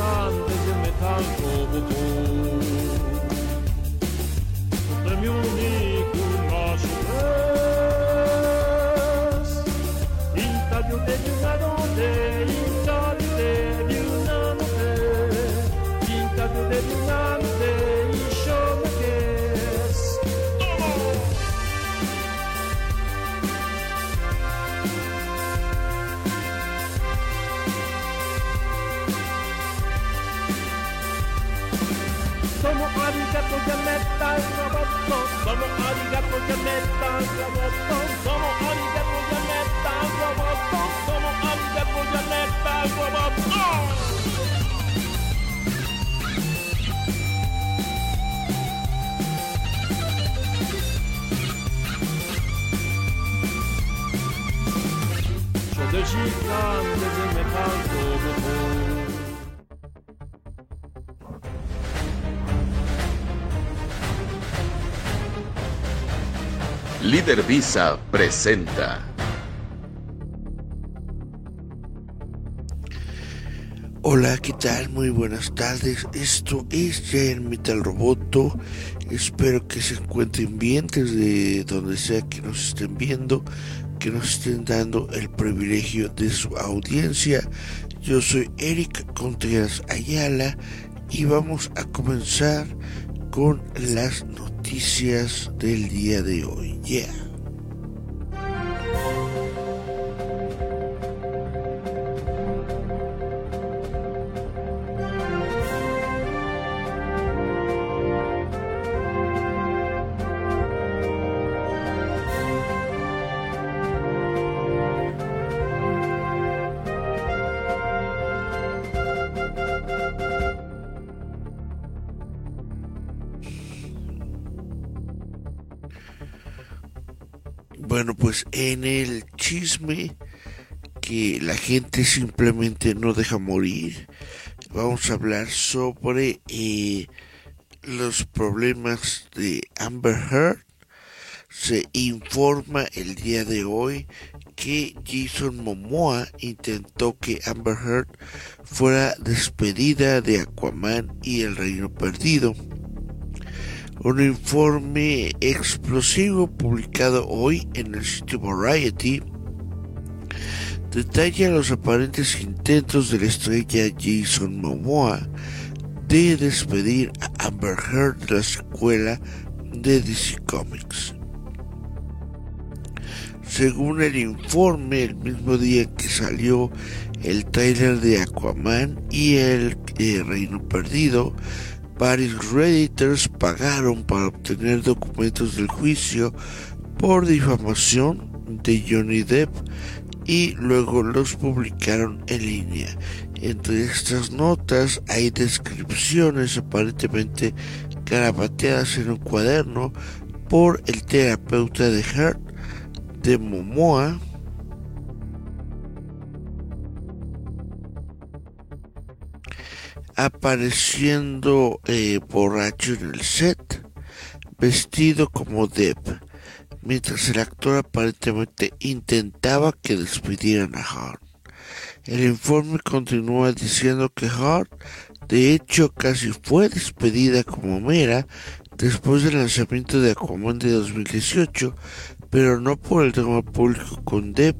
de Somo arigato yaneta roboto Somo arigato yaneta de de pas, de mes pas, de Líder Visa presenta. Hola, ¿qué tal? Muy buenas tardes. Esto es Giant Metal Roboto. Espero que se encuentren bien desde donde sea que nos estén viendo, que nos estén dando el privilegio de su audiencia. Yo soy Eric Contreras Ayala y vamos a comenzar con las noticias del día de hoy. Yeah. Bueno, pues en el chisme que la gente simplemente no deja morir, vamos a hablar sobre eh, los problemas de Amber Heard. Se informa el día de hoy que Jason Momoa intentó que Amber Heard fuera despedida de Aquaman y el Reino Perdido. Un informe explosivo publicado hoy en el sitio Variety detalla los aparentes intentos de la estrella Jason Momoa de despedir a Amber Heard de la secuela de DC Comics. Según el informe, el mismo día que salió el trailer de Aquaman y el eh, Reino Perdido, varios redditors pagaron para obtener documentos del juicio por difamación de Johnny Depp y luego los publicaron en línea. Entre estas notas hay descripciones aparentemente garabateadas en un cuaderno por el terapeuta de Heart de Momoa apareciendo eh, borracho en el set, vestido como Depp, mientras el actor aparentemente intentaba que despidieran a Hart. El informe continúa diciendo que Hart, de hecho, casi fue despedida como Mera después del lanzamiento de Aquaman de 2018, pero no por el tema público con Depp,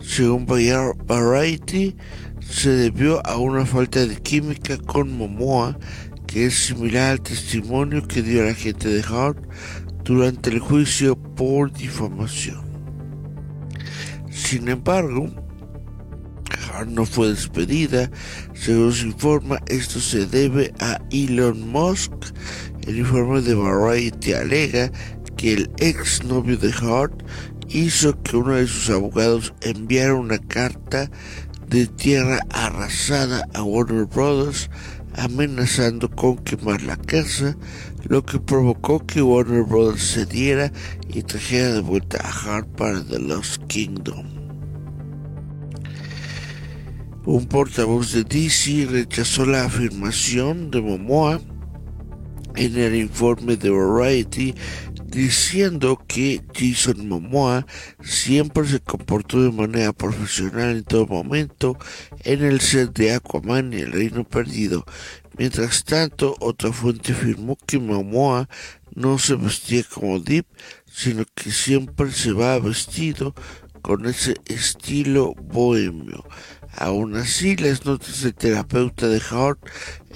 según Variety, se debió a una falta de química con Momoa, que es similar al testimonio que dio la gente de Hart durante el juicio por difamación. Sin embargo, Hart no fue despedida, según se informa, esto se debe a Elon Musk. El informe de Variety alega que el ex novio de Hart hizo que uno de sus abogados enviara una carta de tierra arrasada a Warner Brothers amenazando con quemar la casa, lo que provocó que Warner Brothers cediera y trajera de vuelta a Hart para The Lost Kingdom. Un portavoz de DC rechazó la afirmación de Momoa en el informe de Variety diciendo que Jason Momoa siempre se comportó de manera profesional en todo momento en el set de Aquaman y el Reino Perdido. Mientras tanto, otra fuente afirmó que Momoa no se vestía como Deep, sino que siempre se va vestido con ese estilo bohemio. Aún así, las notas del terapeuta de Hart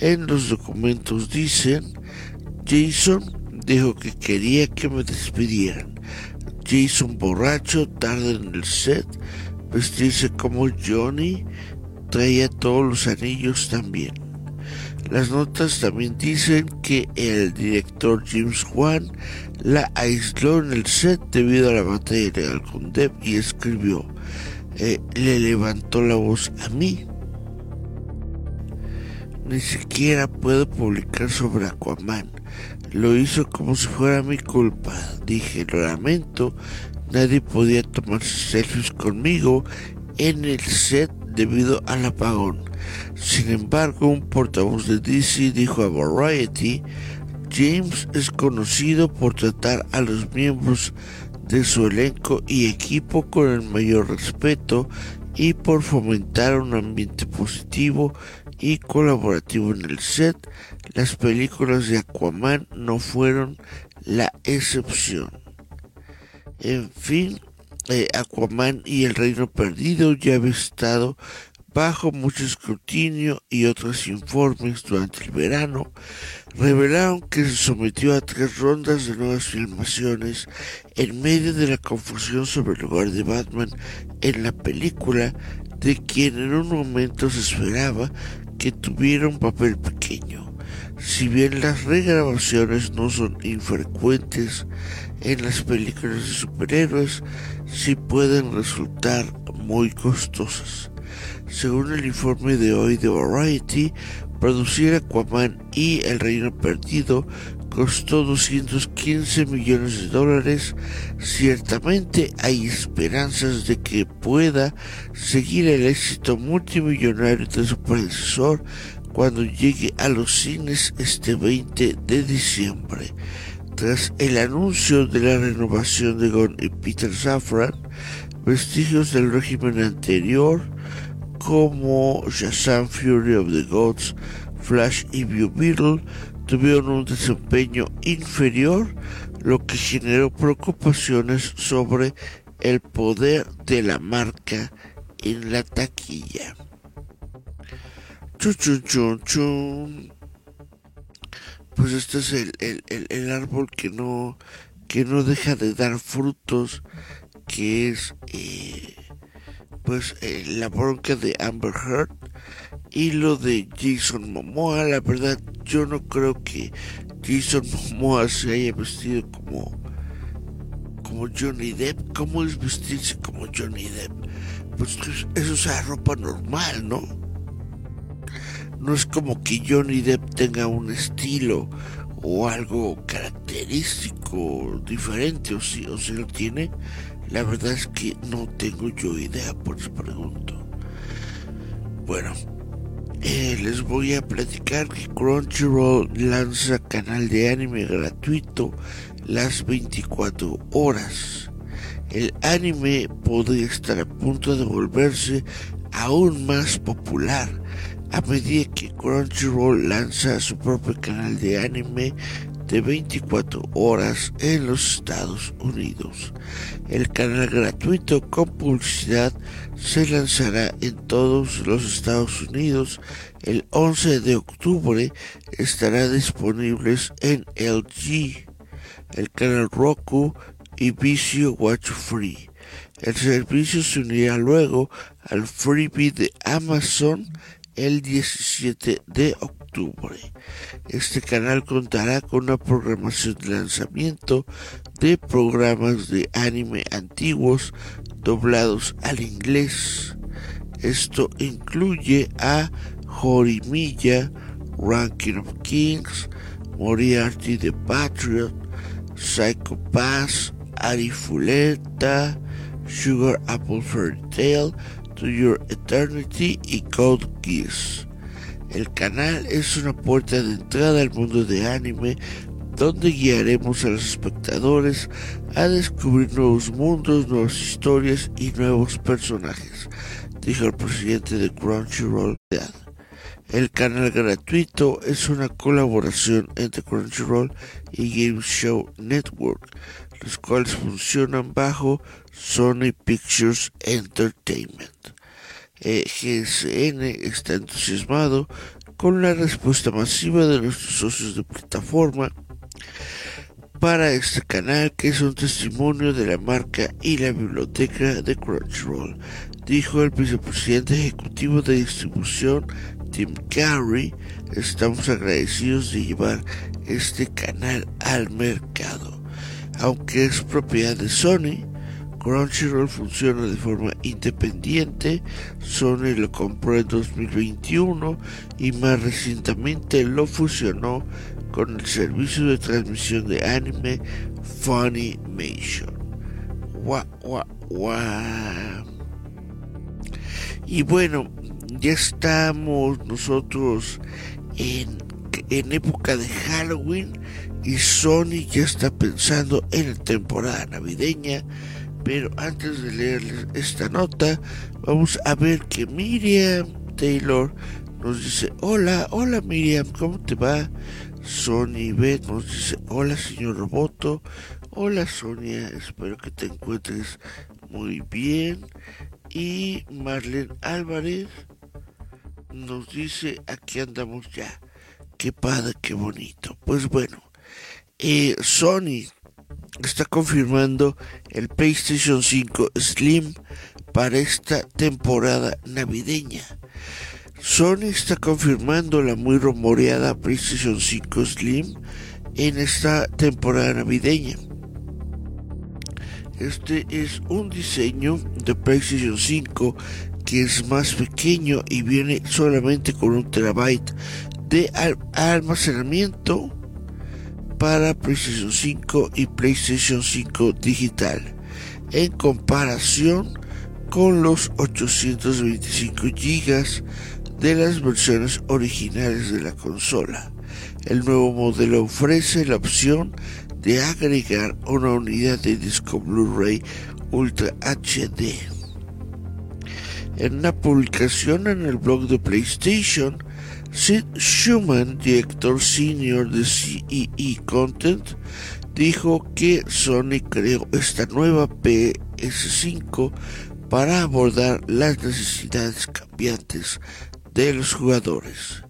en los documentos dicen, Jason dijo que quería que me despidieran. Jason borracho, tarde en el set, vestirse como Johnny, traía todos los anillos también. Las notas también dicen que el director James Wan la aisló en el set debido a la batalla legal con y escribió, eh, le levantó la voz a mí. Ni siquiera puedo publicar sobre Aquaman. Lo hizo como si fuera mi culpa. Dije, lo lamento, nadie podía tomarse selfies conmigo en el set debido al apagón. Sin embargo, un portavoz de DC dijo a Variety, James es conocido por tratar a los miembros de su elenco y equipo con el mayor respeto y por fomentar un ambiente positivo y colaborativo en el set, las películas de Aquaman no fueron la excepción. En fin, eh, Aquaman y el Reino Perdido ya había estado bajo mucho escrutinio y otros informes durante el verano, revelaron que se sometió a tres rondas de nuevas filmaciones en medio de la confusión sobre el lugar de Batman en la película, de quien en un momento se esperaba que tuviera un papel pequeño. Si bien las regrabaciones no son infrecuentes en las películas de superhéroes, sí pueden resultar muy costosas. Según el informe de hoy de Variety, producir Aquaman y El Reino Perdido costó 215 millones de dólares. Ciertamente hay esperanzas de que pueda seguir el éxito multimillonario de su predecesor cuando llegue a los cines este 20 de diciembre. Tras el anuncio de la renovación de Gon y Peter Safran, vestigios del régimen anterior como Shazam Fury of the Gods, Flash y Blue Beetle tuvieron un desempeño inferior, lo que generó preocupaciones sobre el poder de la marca en la taquilla. Pues este es el, el, el, árbol que no, que no deja de dar frutos, que es eh, pues eh, la bronca de Amber Heard y lo de Jason Momoa. La verdad, yo no creo que Jason Momoa se haya vestido como como Johnny Depp. ¿Cómo es vestirse como Johnny Depp? Pues eso es ropa normal, ¿no? No es como que Johnny Depp tenga un estilo o algo característico diferente, o si, o si lo tiene, la verdad es que no tengo yo idea, por eso pregunto. Bueno, eh, les voy a platicar que Crunchyroll lanza canal de anime gratuito las 24 horas. El anime podría estar a punto de volverse aún más popular a medida que Crunchyroll lanza su propio canal de anime de 24 horas en los Estados Unidos. El canal gratuito con publicidad se lanzará en todos los Estados Unidos el 11 de octubre. Estará disponible en LG, el canal Roku y Vicio Watch Free. El servicio se unirá luego al freebie de Amazon el 17 de octubre. Este canal contará con una programación de lanzamiento de programas de anime antiguos doblados al inglés. Esto incluye a Jorimilla, Ranking of Kings, Moriarty the Patriot, Psycho Pass, Arifuleta, Sugar Apple Fairy Tale, To Your Eternity y Code Geass. El canal es una puerta de entrada al mundo de anime donde guiaremos a los espectadores a descubrir nuevos mundos, nuevas historias y nuevos personajes, dijo el presidente de Crunchyroll. El canal gratuito es una colaboración entre Crunchyroll y Game Show Network, los cuales funcionan bajo Sony Pictures Entertainment. Eh, GSN está entusiasmado con la respuesta masiva de nuestros socios de plataforma para este canal que es un testimonio de la marca y la biblioteca de Crunchyroll, dijo el vicepresidente ejecutivo de distribución Tim Carey. Estamos agradecidos de llevar este canal al mercado. Aunque es propiedad de Sony, Crunchyroll funciona de forma independiente. Sony lo compró en 2021 y más recientemente lo fusionó con el servicio de transmisión de anime Funimation. Gua. Y bueno, ya estamos nosotros en época de Halloween y Sony ya está pensando en la temporada navideña pero antes de leerles esta nota, vamos a ver que Miriam Taylor nos dice, hola, hola Miriam, ¿cómo te va? Sony Beth nos dice, hola señor Roboto, hola Sonia, espero que te encuentres muy bien. Y Marlene Álvarez nos dice, aquí andamos ya. Qué padre, qué bonito. Pues bueno, eh, Sony está confirmando el PlayStation 5 Slim para esta temporada navideña. Sony está confirmando la muy rumoreada PlayStation 5 Slim en esta temporada navideña. Este es un diseño de PlayStation 5 que es más pequeño y viene solamente con un terabyte de almacenamiento para PlayStation 5 y PlayStation 5 digital en comparación con los 825 GB de las versiones originales de la consola. El nuevo modelo ofrece la opción de agregar una unidad de disco Blu-ray Ultra HD. En una publicación en el blog de PlayStation, Sid Schumann, director senior de CEE Content, dijo que Sony creó esta nueva PS5 para abordar las necesidades cambiantes de los jugadores.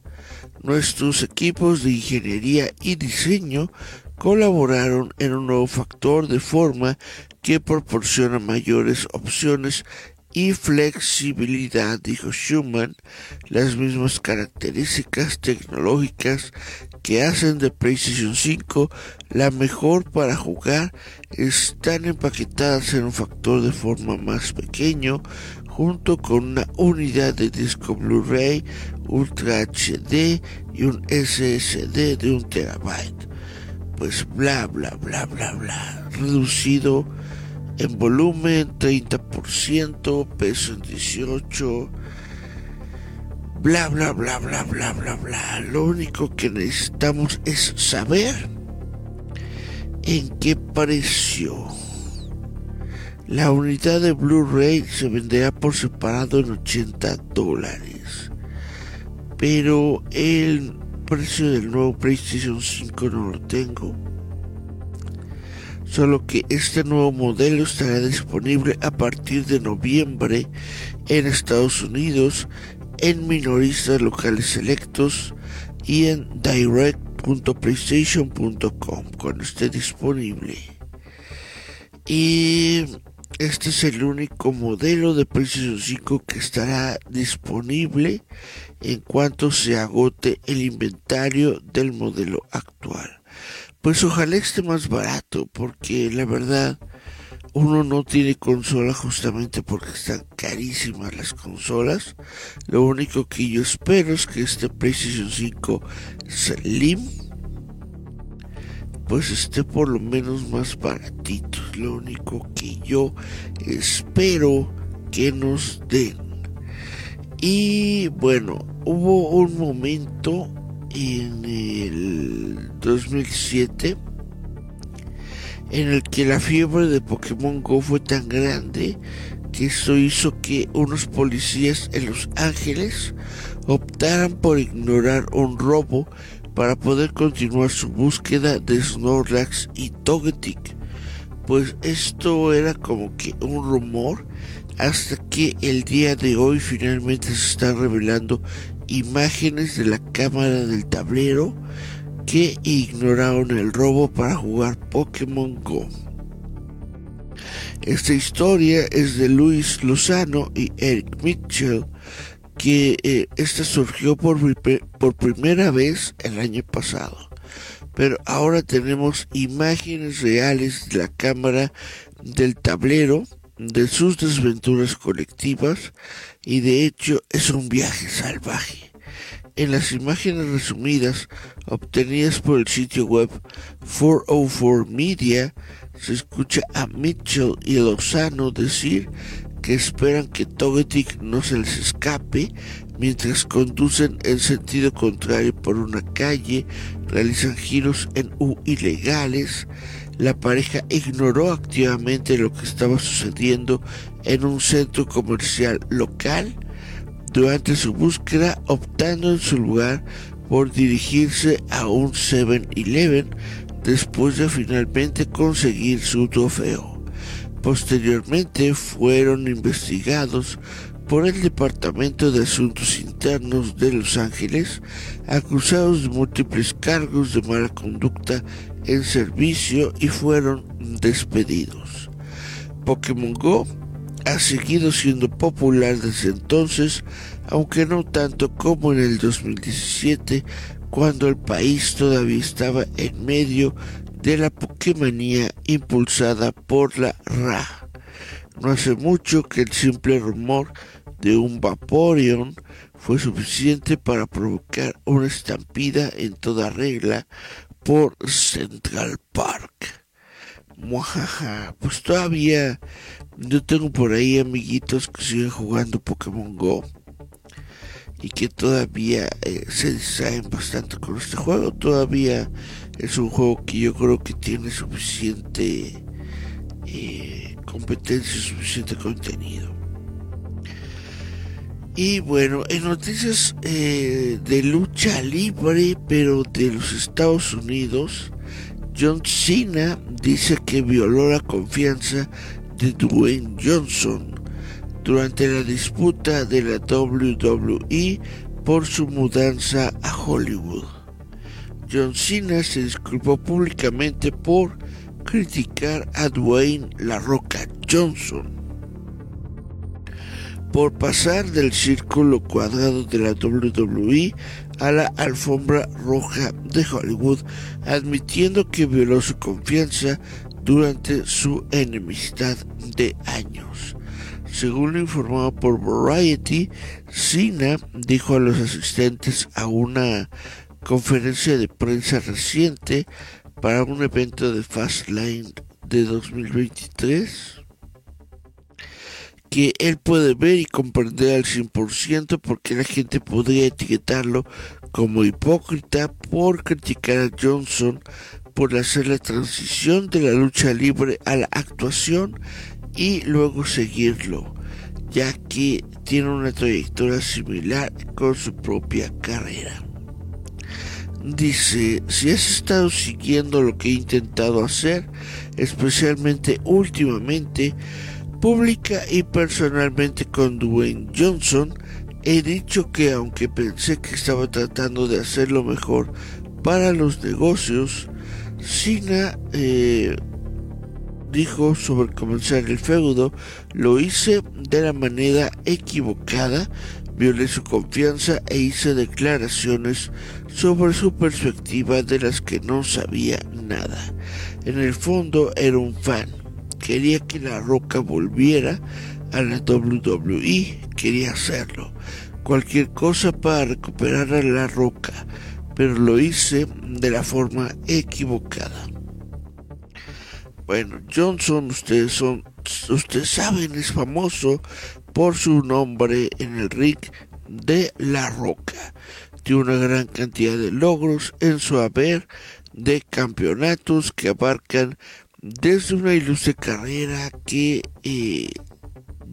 Nuestros equipos de ingeniería y diseño colaboraron en un nuevo factor de forma que proporciona mayores opciones y flexibilidad, dijo Schumann, las mismas características tecnológicas que hacen de PlayStation 5 la mejor para jugar están empaquetadas en un factor de forma más pequeño junto con una unidad de disco Blu-ray Ultra HD y un SSD de un terabyte. Pues bla bla bla bla bla, reducido en volumen 30%, peso en 18, bla bla bla bla bla bla bla. Lo único que necesitamos es saber en qué precio. La unidad de Blu-ray se venderá por separado en 80 dólares. Pero el precio del nuevo PlayStation 5 no lo tengo solo que este nuevo modelo estará disponible a partir de noviembre en Estados Unidos, en minoristas locales selectos y en direct.playstation.com cuando esté disponible. Y este es el único modelo de PlayStation 5 que estará disponible en cuanto se agote el inventario del modelo actual pues ojalá esté más barato, porque la verdad uno no tiene consola justamente porque están carísimas las consolas. Lo único que yo espero es que este PlayStation 5 Slim pues esté por lo menos más baratito. Lo único que yo espero que nos den. Y bueno, hubo un momento en el 2007 en el que la fiebre de Pokémon Go fue tan grande que eso hizo que unos policías en Los Ángeles optaran por ignorar un robo para poder continuar su búsqueda de Snorlax y Togetic. Pues esto era como que un rumor hasta que el día de hoy finalmente se están revelando imágenes de la cámara del tablero que ignoraron el robo para jugar Pokémon Go. Esta historia es de Luis Lozano y Eric Mitchell, que eh, esta surgió por, por primera vez el año pasado. Pero ahora tenemos imágenes reales de la cámara del tablero, de sus desventuras colectivas, y de hecho es un viaje salvaje. En las imágenes resumidas obtenidas por el sitio web 404 Media, se escucha a Mitchell y Lozano decir que esperan que Togetic no se les escape mientras conducen en sentido contrario por una calle, realizan giros en U ilegales. La pareja ignoró activamente lo que estaba sucediendo en un centro comercial local durante su búsqueda, optando en su lugar por dirigirse a un 7-Eleven después de finalmente conseguir su trofeo. Posteriormente fueron investigados por el Departamento de Asuntos Internos de Los Ángeles, acusados de múltiples cargos de mala conducta en servicio y fueron despedidos. Pokémon Go ha seguido siendo popular desde entonces, aunque no tanto como en el 2017, cuando el país todavía estaba en medio de la Pokémonía impulsada por la RA. No hace mucho que el simple rumor de un Vaporeon fue suficiente para provocar una estampida en toda regla por Central Park. Muajaja, pues todavía yo tengo por ahí amiguitos que siguen jugando Pokémon Go y que todavía eh, se distraen bastante con este juego. Todavía es un juego que yo creo que tiene suficiente eh, competencia, suficiente contenido. Y bueno, en noticias eh, de lucha libre, pero de los Estados Unidos, John Cena dice que violó la confianza de Dwayne Johnson durante la disputa de la WWE por su mudanza a Hollywood. John Cena se disculpó públicamente por criticar a Dwayne La Roca Johnson por pasar del círculo cuadrado de la WWE a la alfombra roja de Hollywood, admitiendo que violó su confianza durante su enemistad de años. Según lo informado por Variety, Cena dijo a los asistentes a una conferencia de prensa reciente para un evento de Fastlane de 2023 que él puede ver y comprender al 100% porque la gente podría etiquetarlo como hipócrita por criticar a Johnson por hacer la transición de la lucha libre a la actuación y luego seguirlo, ya que tiene una trayectoria similar con su propia carrera. Dice, si has estado siguiendo lo que he intentado hacer, especialmente últimamente, pública y personalmente con Dwayne Johnson, he dicho que aunque pensé que estaba tratando de hacerlo mejor para los negocios, Sina eh, dijo sobre comenzar el feudo, lo hice de la manera equivocada, violé su confianza e hice declaraciones sobre su perspectiva de las que no sabía nada. En el fondo era un fan, quería que la roca volviera a la WWE, quería hacerlo, cualquier cosa para recuperar a la roca, pero lo hice de la forma equivocada. Bueno, Johnson, ustedes son, ustedes saben, es famoso por su nombre en el ring de La Roca. compartió una gran cantidad de logros en su haber de campeonatos que abarcan desde una ilustre carrera que eh,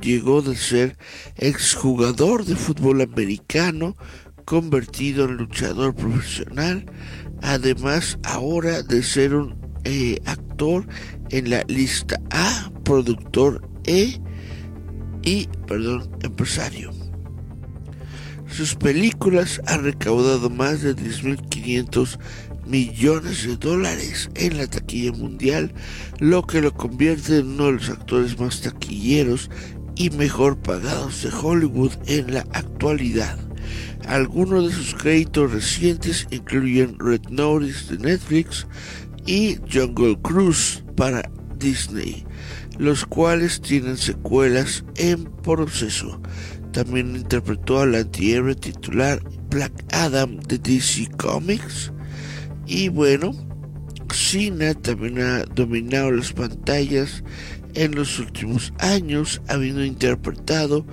llegó de ser exjugador de fútbol americano, convertido en luchador profesional, además ahora de ser un eh, actor en la lista A, productor E y, perdón, empresario. Sus películas han recaudado más de 10.500 millones de dólares en la taquilla mundial, lo que lo convierte en uno de los actores más taquilleros y mejor pagados de Hollywood en la actualidad. Algunos de sus créditos recientes incluyen Red Notice de Netflix y Jungle Cruise para Disney, los cuales tienen secuelas en proceso. También interpretó al antihéroe titular Black Adam de DC Comics. Y bueno, Cena también ha dominado las pantallas en los últimos años, habiendo interpretado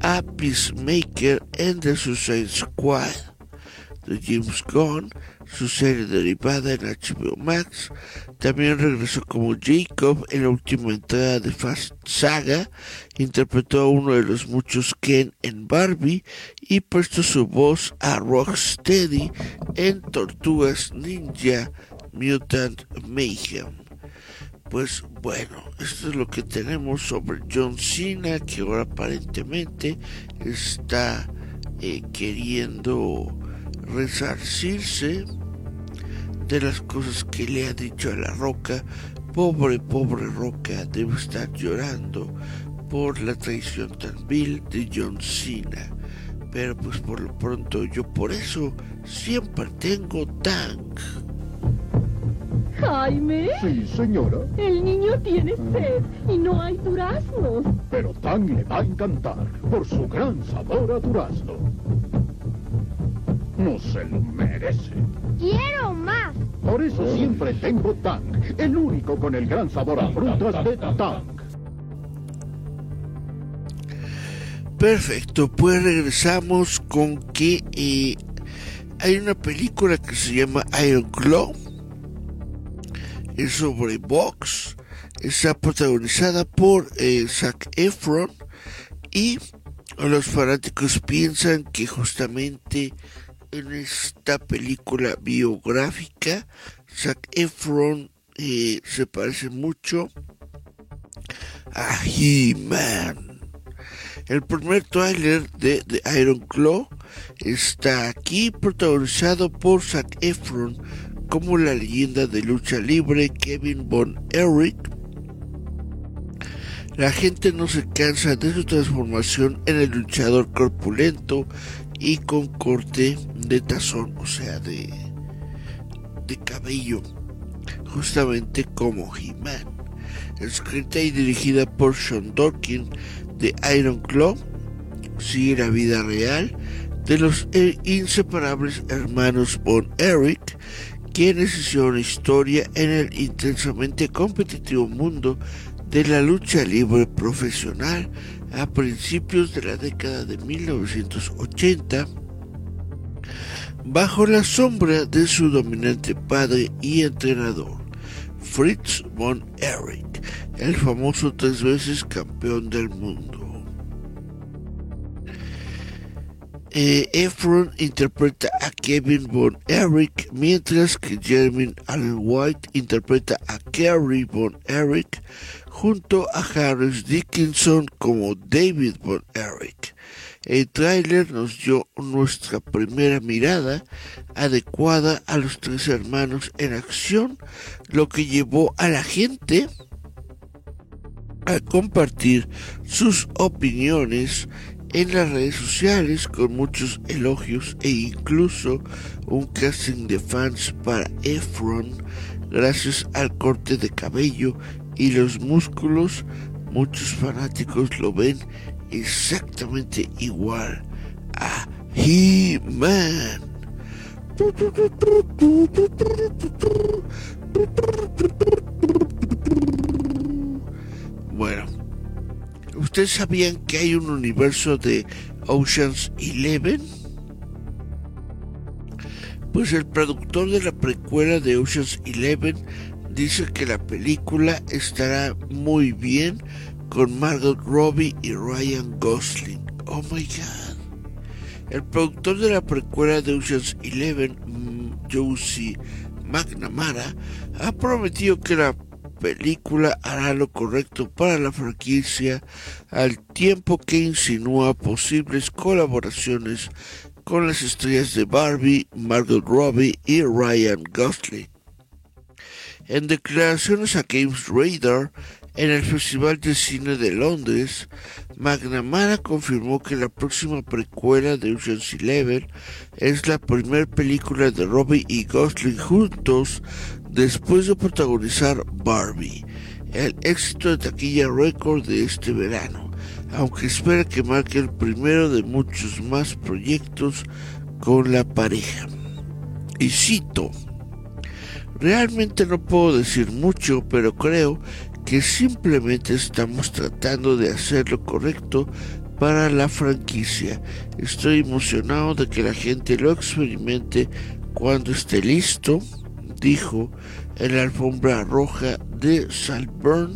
a Peacemaker en The Suicide Squad de James Gunn, su serie derivada en HBO Max. También regresó como Jacob en la última entrada de Fast Saga, interpretó a uno de los muchos Ken en Barbie y prestó su voz a Rocksteady en Tortugas Ninja Mutant Mayhem. Pues bueno, esto es lo que tenemos sobre John Cena, que ahora aparentemente está eh, queriendo resarcirse de las cosas que le ha dicho a la roca. Pobre, pobre roca, debe estar llorando por la traición tan vil de John Cena. Pero pues por lo pronto yo por eso siempre tengo tank. Jaime. Sí, señora. El niño tiene sed y no hay duraznos. Pero Tang le va a encantar por su gran sabor a durazno. No se lo merece. Quiero más. Por eso siempre tengo Tang, el único con el gran sabor a frutas de Tang. Perfecto, pues regresamos con que eh, hay una película que se llama Iron Claw. Es sobre box. Está protagonizada por eh, Zac Efron. Y los fanáticos piensan que justamente en esta película biográfica, Zac Efron eh, se parece mucho a He-Man. El primer tráiler de The Iron Claw está aquí protagonizado por Zac Efron como la leyenda de lucha libre Kevin Von Erich. La gente no se cansa de su transformación en el luchador corpulento y con corte de tazón, o sea, de, de cabello, justamente como He-Man. Escrita y dirigida por Sean Dorkin de Iron Claw, sigue la vida real de los inseparables hermanos Von Eric, quienes hicieron historia en el intensamente competitivo mundo de la lucha libre profesional a principios de la década de 1980, bajo la sombra de su dominante padre y entrenador, Fritz von Erich, el famoso tres veces campeón del mundo. Eh, Efron interpreta a Kevin Von Erich, mientras que Jeremy Allen White interpreta a Kerry Von Erich, junto a Harris Dickinson como David Von Erich. El tráiler nos dio nuestra primera mirada adecuada a los tres hermanos en acción, lo que llevó a la gente a compartir sus opiniones en las redes sociales con muchos elogios e incluso un casting de fans para Efron gracias al corte de cabello y los músculos. Muchos fanáticos lo ven exactamente igual a He-Man. Bueno, ¿ustedes sabían que hay un universo de Oceans Eleven? Pues el productor de la precuela de Ocean's Eleven dice que la película estará muy bien con Margot Robbie y Ryan Gosling. Oh my god. El productor de la precuela de Ocean's Eleven, mm, Josie McNamara, ha prometido que la película hará lo correcto para la franquicia al tiempo que insinúa posibles colaboraciones con las estrellas de Barbie, Margot Robbie y Ryan Gosling. En declaraciones a Games Radar, en el Festival de Cine de Londres, McNamara confirmó que la próxima precuela de Ocean's Eleven es la primera película de Robbie y Gosling juntos después de protagonizar Barbie, el éxito de taquilla récord de este verano, aunque espera que marque el primero de muchos más proyectos con la pareja. Y cito, realmente no puedo decir mucho, pero creo que simplemente estamos tratando de hacer lo correcto para la franquicia. Estoy emocionado de que la gente lo experimente cuando esté listo, dijo en la alfombra roja de Saltburn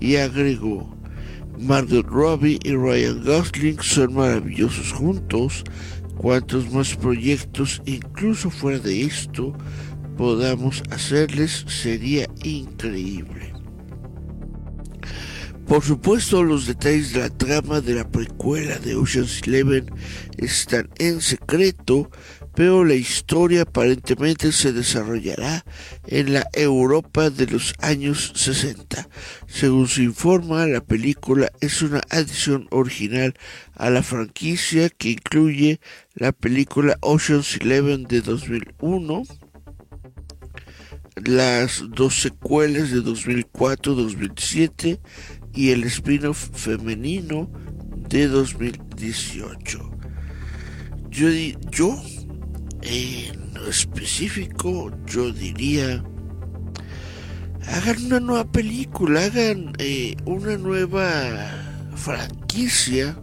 y agregó, Margot Robbie y Ryan Gosling son maravillosos juntos. Cuantos más proyectos, incluso fuera de esto, podamos hacerles sería increíble. Por supuesto, los detalles de la trama de la precuela de Ocean's Eleven están en secreto, pero la historia aparentemente se desarrollará en la Europa de los años 60. Según se informa, la película es una adición original a la franquicia que incluye la película Ocean's Eleven de 2001, las dos secuelas de 2004-2007 y el spin-off femenino de 2018. Yo, yo en específico, yo diría, hagan una nueva película, hagan eh, una nueva franquicia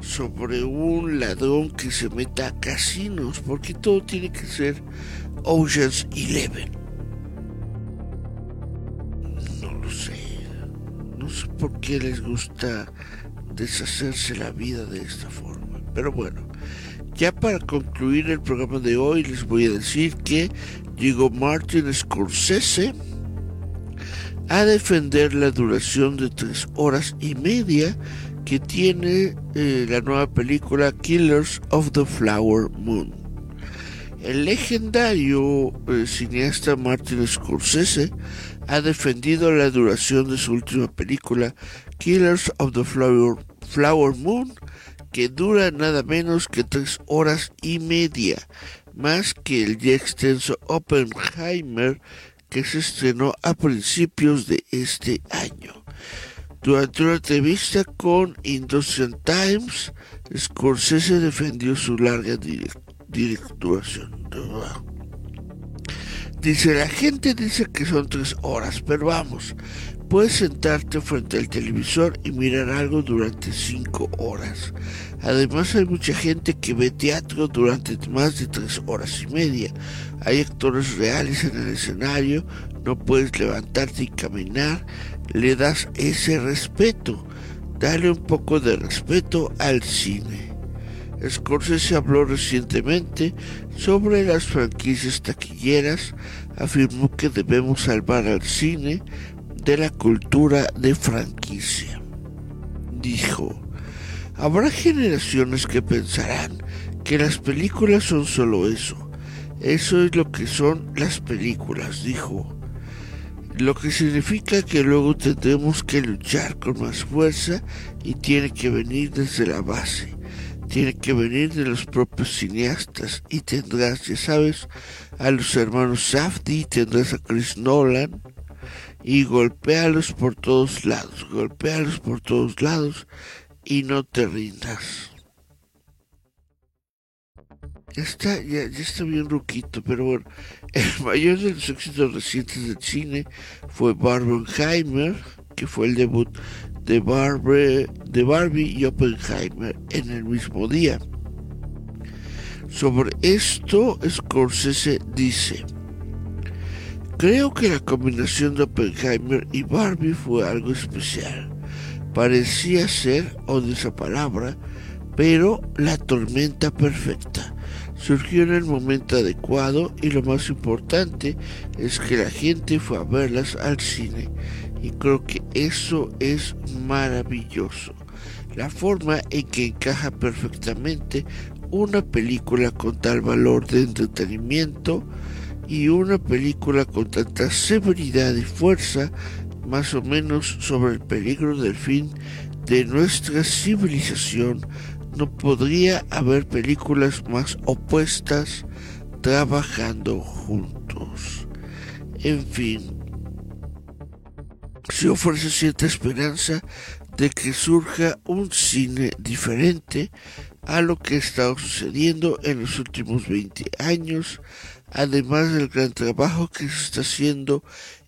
sobre un ladrón que se meta a casinos, porque todo tiene que ser Ocean's Eleven. No sé. No sé por qué les gusta deshacerse la vida de esta forma. Pero bueno, ya para concluir el programa de hoy les voy a decir que llegó Martin Scorsese a defender la duración de tres horas y media que tiene eh, la nueva película Killers of the Flower Moon. El legendario eh, cineasta Martin Scorsese ha defendido la duración de su última película Killers of the Flower, Moon que dura nada menos que tres horas y media, más que el ya extenso Oppenheimer que se estrenó a principios de este año. Durante una entrevista con Industrial Times, Scorsese defendió su larga duración. Dice, la gente dice que son tres horas, pero vamos, puedes sentarte frente al televisor y mirar algo durante cinco horas. Además hay mucha gente que ve teatro durante más de tres horas y media. Hay actores reales en el escenario, no puedes levantarte y caminar, le das ese respeto. Dale un poco de respeto al cine. Scorsese habló recientemente sobre las franquicias taquilleras, afirmó que debemos salvar al cine de la cultura de franquicia. Dijo, habrá generaciones que pensarán que las películas son solo eso. Eso es lo que son las películas, dijo. Lo que significa que luego tendremos que luchar con más fuerza y tiene que venir desde la base. Tiene que venir de los propios cineastas y tendrás, ya sabes, a los hermanos Safdie, tendrás a Chris Nolan, y golpéalos por todos lados, golpéalos por todos lados y no te rindas. Está, ya, ya está bien ruquito, pero bueno, el mayor de los éxitos recientes del cine fue Barbenheimer, que fue el debut de Barbie, de Barbie y Oppenheimer en el mismo día. Sobre esto, Scorsese dice, creo que la combinación de Oppenheimer y Barbie fue algo especial. Parecía ser, odio esa palabra, pero la tormenta perfecta surgió en el momento adecuado y lo más importante es que la gente fue a verlas al cine y creo que eso es maravilloso. La forma en que encaja perfectamente una película con tal valor de entretenimiento y una película con tanta severidad y fuerza más o menos sobre el peligro del fin de nuestra civilización no podría haber películas más opuestas trabajando juntos. En fin, se ofrece cierta esperanza de que surja un cine diferente a lo que ha estado sucediendo en los últimos 20 años, además del gran trabajo que se está haciendo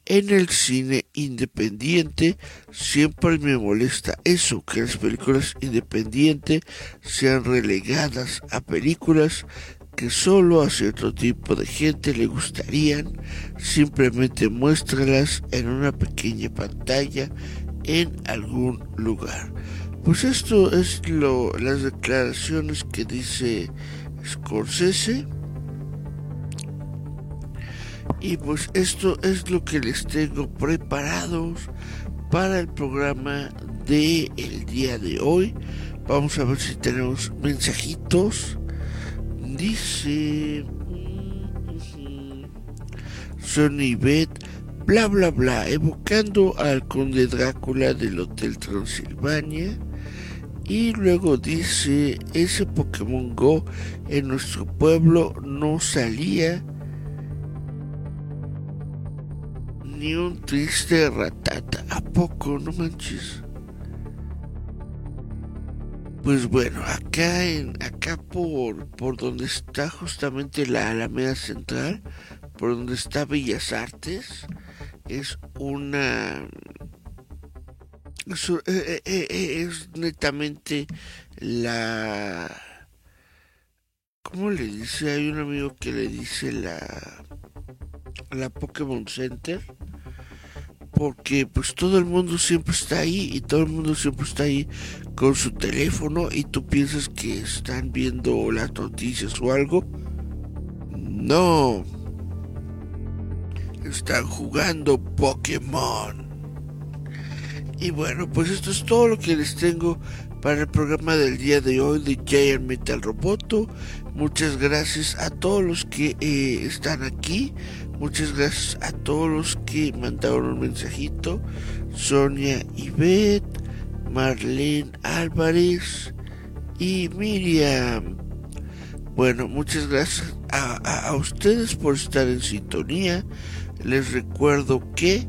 en el cine independiente siempre me molesta eso, que las películas independientes sean relegadas a películas que solo a cierto tipo de gente le gustarían, simplemente muéstralas en una pequeña pantalla en algún lugar. Pues esto es lo, las declaraciones que dice Scorsese. Y pues esto es lo que les tengo preparados para el programa de el día de hoy. Vamos a ver si tenemos mensajitos. Dice Sony Bet, bla bla bla, evocando al conde Drácula del Hotel Transilvania. Y luego dice, ese Pokémon Go en nuestro pueblo no salía ni un triste ratata. ¿A poco? No manches. Pues bueno, acá en acá por por donde está justamente la Alameda Central, por donde está Bellas Artes, es una es, eh, eh, eh, es netamente la ¿Cómo le dice? Hay un amigo que le dice la la Pokémon Center porque pues todo el mundo siempre está ahí y todo el mundo siempre está ahí con su teléfono y tú piensas que están viendo las noticias o algo. No. Están jugando Pokémon. Y bueno, pues esto es todo lo que les tengo para el programa del día de hoy de Giant Metal Roboto. Muchas gracias a todos los que eh, están aquí. Muchas gracias a todos los que mandaron un mensajito. Sonia Ibet, Marlene Álvarez y Miriam. Bueno, muchas gracias a, a, ustedes por estar en sintonía. Les recuerdo que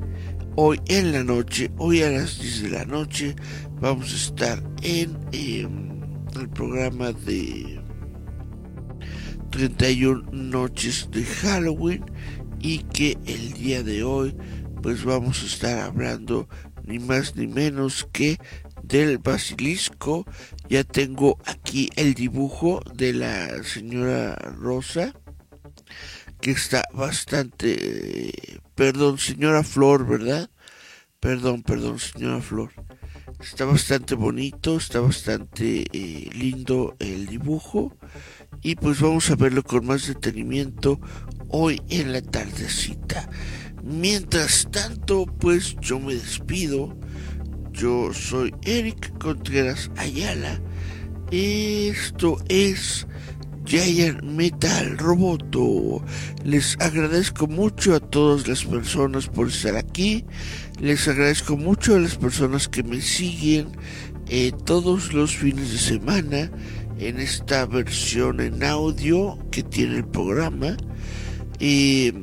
hoy en la noche, hoy a las 10 de la noche, vamos a estar en el programa de 31 noches de Halloween y que el día de hoy pues vamos a estar hablando ni más ni menos que del basilisco. Ya tengo aquí el dibujo de la señora Rosa que está bastante perdón señora Flor, ¿verdad? Perdón, perdón señora Flor. Está bastante bonito, está bastante eh, lindo el dibujo y pues vamos a verlo con más detenimiento hoy en la tardecita. Mientras tanto, pues yo me despido. Yo soy Eric Contreras Ayala. Esto es Giant Metal Roboto. Les agradezco mucho a todas las personas por estar aquí. Les agradezco mucho a las personas que me siguen eh, todos los fines de semana en esta versión en audio que tiene el programa y,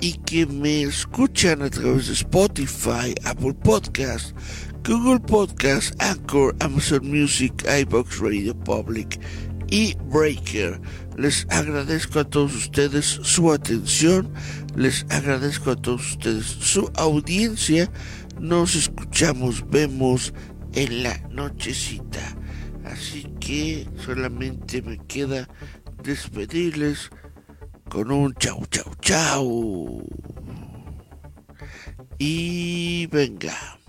y que me escuchan a través de Spotify, Apple Podcast, Google Podcast, Anchor, Amazon Music, iBox Radio Public y Breaker. Les agradezco a todos ustedes su atención, les agradezco a todos ustedes su audiencia. Nos escuchamos, vemos en la nochecita. Así que solamente me queda despedirles con un chau chau chau. Y venga.